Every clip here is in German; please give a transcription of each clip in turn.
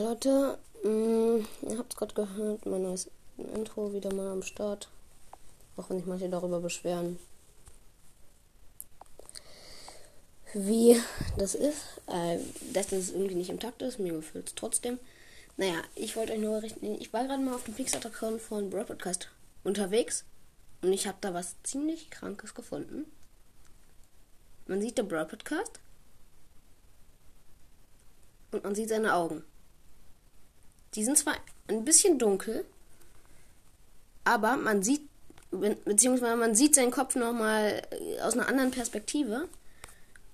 Leute, mh, ihr habt es gerade gehört, mein neues Intro wieder mal am Start. Auch wenn sich manche darüber beschweren. Wie das ist, äh, dass das irgendwie nicht im Takt ist, mir gefällt es trotzdem. Naja, ich wollte euch nur berichten, ich war gerade mal auf dem Pixar-Account von Broad Podcast unterwegs und ich habe da was ziemlich Krankes gefunden. Man sieht den Broad Podcast und man sieht seine Augen. Die sind zwar ein bisschen dunkel, aber man sieht, beziehungsweise man sieht seinen Kopf nochmal äh, aus einer anderen Perspektive.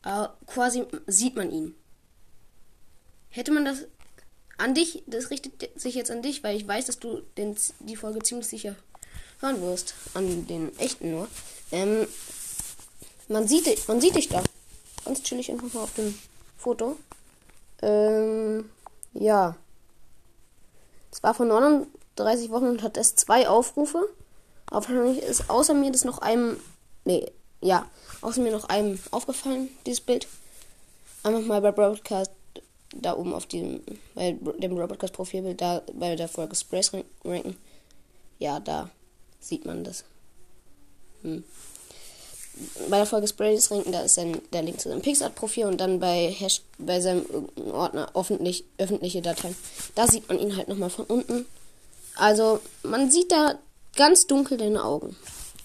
Äh, quasi sieht man ihn. Hätte man das an dich, das richtet sich jetzt an dich, weil ich weiß, dass du den, die Folge ziemlich sicher hören wirst. An den echten nur. Ähm, man sieht, man sieht dich da. Ganz chillig einfach mal auf dem Foto. Ähm, ja. War vor 39 Wochen und hat erst zwei Aufrufe. Aber wahrscheinlich ist außer mir das noch einem. Nee, ja. Außer mir noch einem aufgefallen, dieses Bild. Einfach mal bei Broadcast da oben auf diesem, bei dem Broadcast Profilbild, da bei der Folge Sprays ranken. Ja, da sieht man das. Hm bei der Folge Sprays ranken, da ist sein, der Link zu seinem Pixart-Profil und dann bei, Hash, bei seinem Ordner öffentlich, öffentliche Dateien. Da sieht man ihn halt nochmal von unten. Also, man sieht da ganz dunkel deine Augen.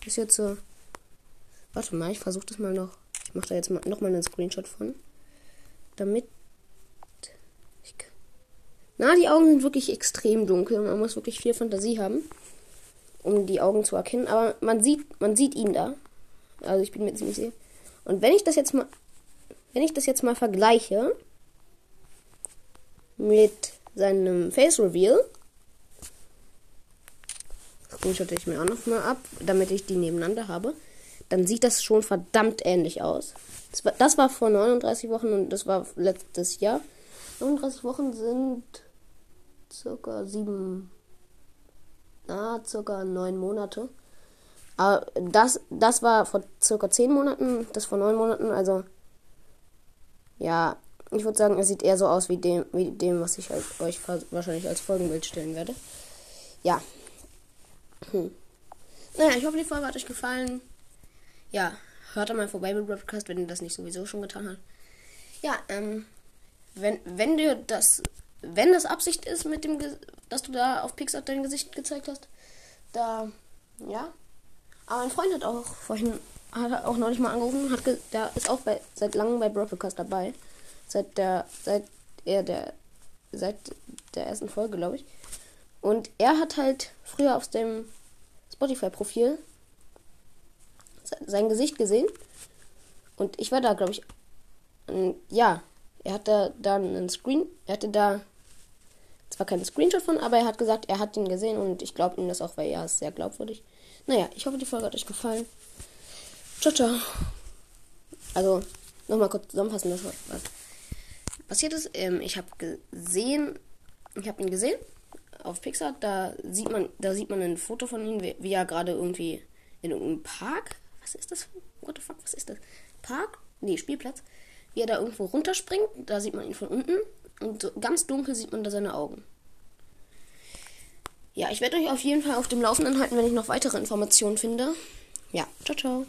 Ist jetzt so. Warte mal, ich versuche das mal noch. Ich mache da jetzt mal, nochmal einen Screenshot von. Damit. Na, die Augen sind wirklich extrem dunkel und man muss wirklich viel Fantasie haben, um die Augen zu erkennen. Aber man sieht, man sieht ihn da. Also ich bin mir ziemlich sicher. Und wenn ich das jetzt mal, wenn ich das jetzt mal vergleiche mit seinem Face Reveal, screenshotte ich mir auch noch mal ab, damit ich die nebeneinander habe, dann sieht das schon verdammt ähnlich aus. Das war, das war vor 39 Wochen und das war letztes Jahr. 39 Wochen sind circa sieben, na, circa neun Monate. Aber das, das war vor circa 10 Monaten, das vor 9 Monaten, also ja, ich würde sagen, es sieht eher so aus wie dem, wie dem was ich euch wahrscheinlich als Folgenbild stellen werde. Ja. Hm. Naja, ich hoffe, die Folge hat euch gefallen. Ja, hört da mal vorbei mit Broadcast, wenn ihr das nicht sowieso schon getan habt. Ja, ähm, wenn, wenn dir das, wenn das Absicht ist mit dem, dass du da auf Pixar dein Gesicht gezeigt hast, da, ja, aber mein Freund hat auch vorhin, hat auch neulich mal angerufen, hat der ist auch bei, seit langem bei Broadcast dabei. Seit der, seit er der, seit der ersten Folge, glaube ich. Und er hat halt früher auf dem Spotify-Profil sein Gesicht gesehen. Und ich war da, glaube ich. ja, er hatte da einen Screen, er hatte da zwar keinen Screenshot von, aber er hat gesagt, er hat ihn gesehen und ich glaube ihm das auch, weil er ist sehr glaubwürdig. Naja, ich hoffe, die Folge hat euch gefallen. Ciao, ciao. Also, nochmal kurz zusammenfassen, was, passiert ist. Ähm, ich habe gesehen, ich habe ihn gesehen auf Pixar. Da sieht man, da sieht man ein Foto von ihm, wie, wie er gerade irgendwie in irgendeinem Park. Was ist das? What the fuck? Was ist das? Park? Nee, Spielplatz. Wie er da irgendwo runterspringt. Da sieht man ihn von unten. Und so ganz dunkel sieht man da seine Augen. Ja, ich werde euch auf jeden Fall auf dem Laufenden halten, wenn ich noch weitere Informationen finde. Ja, ciao, ciao.